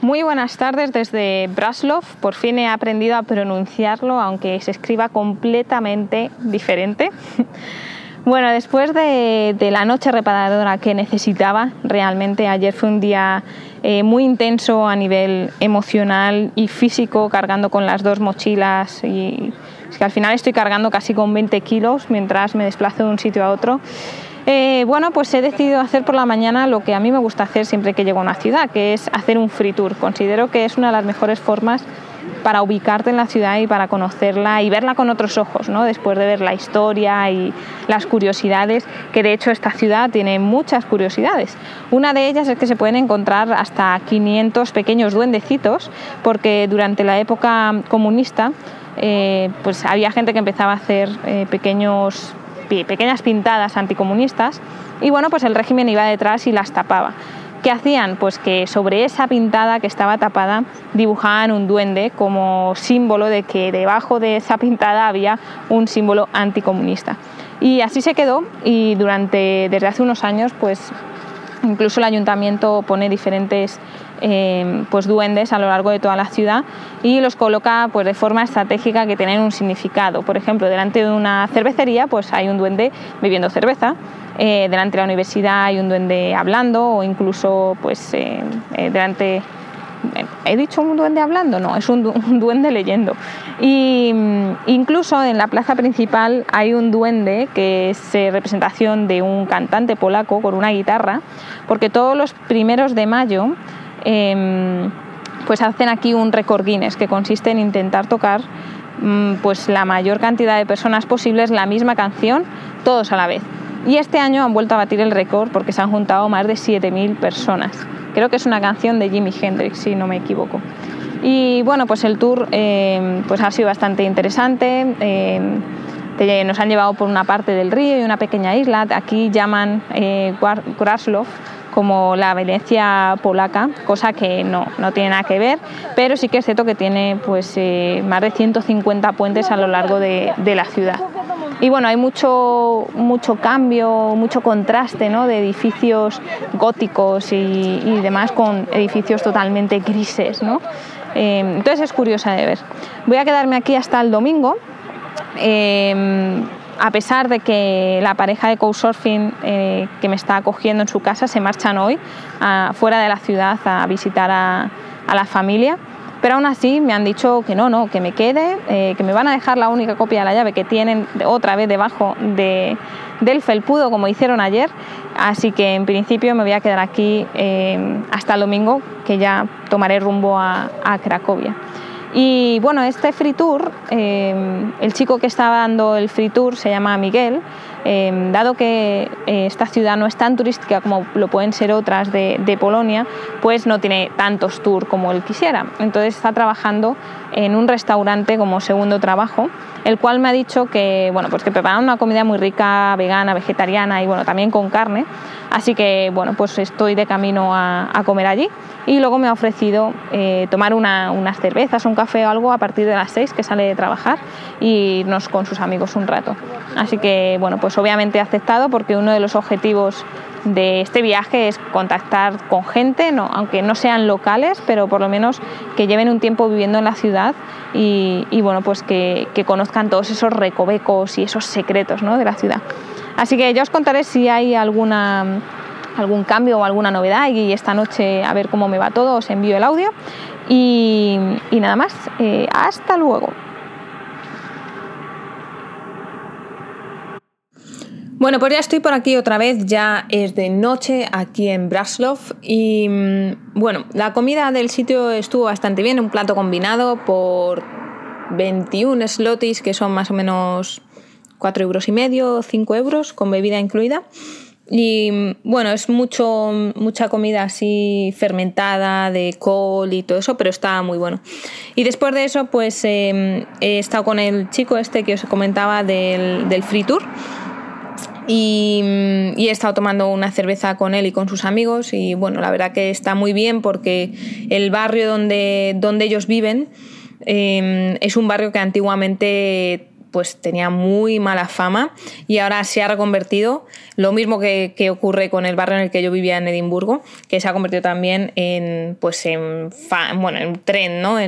Muy buenas tardes desde Braslov. Por fin he aprendido a pronunciarlo, aunque se escriba completamente diferente. Bueno, después de, la noche reparadora que necesitaba, realmente ayer fue un día eh, muy intenso a nivel emocional y físico, cargando con las dos mochilas y es que al final estoy cargando casi con 20 kilos mientras me desplazo de un sitio a otro. Eh, bueno, pues he decidido hacer por la mañana lo que a mí me gusta hacer siempre que llego a una ciudad, que es hacer un free tour. Considero que es una de las mejores formas para ubicarte en la ciudad y para conocerla y verla con otros ojos, ¿no? después de ver la historia y las curiosidades, que de hecho esta ciudad tiene muchas curiosidades. Una de ellas es que se pueden encontrar hasta 500 pequeños duendecitos, porque durante la época comunista eh, pues había gente que empezaba a hacer eh, pequeños pequeñas pintadas anticomunistas y bueno, pues el régimen iba detrás y las tapaba. ¿Qué hacían? Pues que sobre esa pintada que estaba tapada dibujaban un duende como símbolo de que debajo de esa pintada había un símbolo anticomunista. Y así se quedó y durante, desde hace unos años, pues incluso el ayuntamiento pone diferentes eh, pues duendes a lo largo de toda la ciudad y los coloca pues de forma estratégica que tienen un significado. Por ejemplo, delante de una cervecería pues hay un duende bebiendo cerveza, eh, delante de la universidad hay un duende hablando o incluso pues eh, delante ¿He dicho un duende hablando? No, es un, duende leyendo. Y mm, incluso en la plaza principal hay un duende que es representación de un cantante polaco con una guitarra, porque todos los primeros de mayo Em, pues hacen aquí un récord Guinness que consiste en intentar tocar mm, pues la mayor cantidad de personas posibles la misma canción todos a la vez. Y este año han vuelto a batir el récord porque se han juntado más de 7.000 personas. Creo que es una canción de Jimi Hendrix, si no me equivoco. Y bueno, pues el tour em, pues ha sido bastante interesante. Em, nos han llevado por una parte del río y una pequeña isla. Aquí llaman eh, Graslov como la Venecia polaca, cosa que no, no tiene nada que ver, pero sí que es cierto que tiene pues, eh, más de 150 puentes a lo largo de, de, la ciudad. Y bueno, hay mucho, mucho cambio, mucho contraste ¿no? de edificios góticos y, y, demás con edificios totalmente grises. ¿no? Eh, entonces es curiosa de ver. Voy a quedarme aquí hasta el domingo. Eh, a pesar de que la pareja de Couchsurfing eh, que me está acogiendo en su casa se marchan hoy fuera de la ciudad a visitar a, la familia, pero aún así me han dicho que no, no, que me quede, eh, que me van a dejar la única copia de la llave que tienen otra vez debajo de, del felpudo como hicieron ayer, así que en principio me voy a quedar aquí eh, hasta el domingo que ya tomaré rumbo a Cracovia. Y bueno, este free tour, eh, el chico que estaba dando el free tour se llama Miguel, eh, dado que eh, esta ciudad no es tan turística como lo pueden ser otras de, Polonia, pues no tiene tantos tours como él quisiera. Entonces está trabajando en un restaurante como segundo trabajo, el cual me ha dicho que, bueno, pues que preparan una comida muy rica, vegana, vegetariana y bueno, también con carne. Así que bueno, pues estoy de camino a, comer allí y luego me ha ofrecido eh, tomar una, unas cervezas, un café o algo a partir de las 6 que sale de trabajar y irnos con sus amigos un rato. Así que bueno, pues obviamente he aceptado porque uno de los objetivos de este viaje es contactar con gente, no, aunque no sean locales, pero por lo menos que lleven un tiempo viviendo en la ciudad y, bueno, pues que, que, conozcan todos esos recovecos y esos secretos ¿no? de la ciudad. Así que ya os contaré si hay alguna algún cambio o alguna novedad y esta noche a ver cómo me va todo, os envío el audio y, nada más, eh, hasta luego. Bueno, pues ya estoy por aquí otra vez, ya es de noche aquí en Braslov y mm, bueno, la comida del sitio estuvo bastante bien, un plato combinado por 21 slotis que son más o menos 4 euros y medio, 5 euros con bebida incluida. Y bueno, es mucho, mucha comida así fermentada, de col y todo eso, pero está muy bueno. Y después de eso, pues em, he estado con el chico este que os comentaba del, del Free Tour. Y, he estado tomando una cerveza con él y con sus amigos y bueno, la verdad que está muy bien porque el barrio donde, donde ellos viven em, es un barrio que antiguamente pues tenía muy mala fama y ahora se ha reconvertido, lo mismo que, ocurre con el barrio en el que yo vivía en Edimburgo, que se ha convertido también en, pues en, bueno, en tren, ¿no?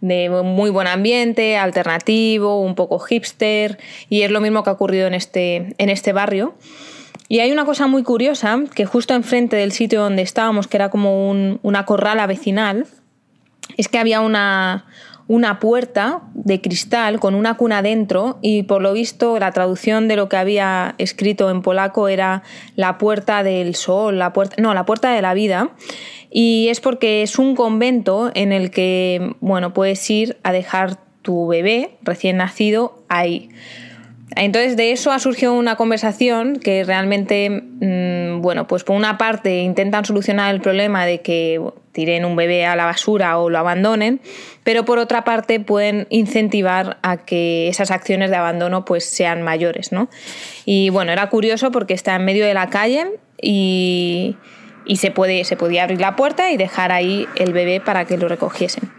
De muy buen ambiente, alternativo, un poco hipster, y es lo mismo que ha ocurrido en este, en este barrio. Y hay una cosa muy curiosa, que justo enfrente del sitio donde estábamos, que era como una corrala vecinal, es que había una, una puerta de cristal con una cuna dentro y por lo visto la traducción de lo que había escrito en polaco era la puerta del sol, la puerta, no, la puerta de la vida. Y es porque es un convento en el que, bueno, puedes ir a dejar tu bebé recién nacido ahí. Entonces de eso ha surgido una conversación que realmente, mm, bueno, pues por una parte intentan solucionar el problema de que tiren un bebé a la basura o lo abandonen, pero por otra parte pueden incentivar a que esas acciones de abandono pues sean mayores, ¿no? Y bueno, era curioso porque está en medio de la calle y, se, puede, se podía abrir la puerta y dejar ahí el bebé para que lo recogiesen.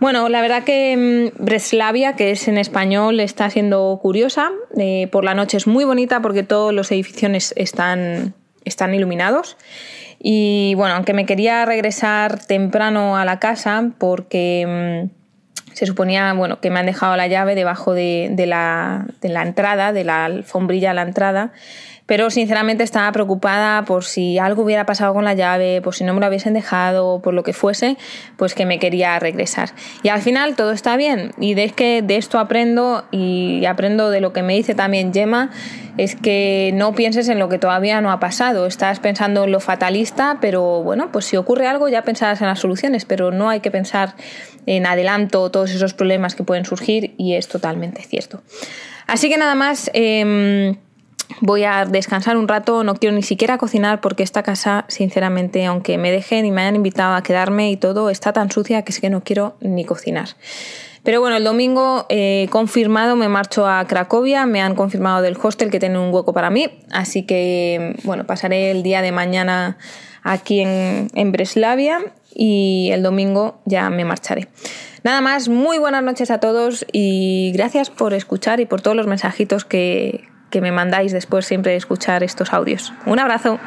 Bueno, la verdad que mm, Breslavia, que es en español, está siendo curiosa. Eh, por la noche es muy bonita porque todos los edificios están, están iluminados. Y bueno, aunque me quería regresar temprano a la casa porque mm, se suponía bueno, que me han dejado la llave debajo de, la, de la entrada, de la alfombrilla a la entrada, pero sinceramente estaba preocupada por si algo hubiera pasado con la llave, por si no me lo hubiesen dejado, por lo que fuese, pues que me quería regresar. Y al final todo está bien y de que de esto aprendo y aprendo de lo que me dice también Gemma, es que no pienses en lo que todavía no ha pasado, estás pensando en lo fatalista, pero bueno, pues si ocurre algo ya pensarás en las soluciones, pero no hay que pensar en adelanto todos esos problemas que pueden surgir y es totalmente cierto. Así que nada más... Em, voy a descansar un rato, no quiero ni siquiera cocinar porque esta casa, sinceramente, aunque me dejen y me hayan invitado a quedarme y todo, está tan sucia que es que no quiero ni cocinar. Pero bueno, el domingo eh, confirmado me marcho a Cracovia, me han confirmado del hostel que tiene un hueco para mí, así que bueno, pasaré el día de mañana aquí en, en Breslavia y el domingo ya me marcharé. Nada más, muy buenas noches a todos y gracias por escuchar y por todos los mensajitos que, que me mandáis después siempre de escuchar estos audios. Un abrazo.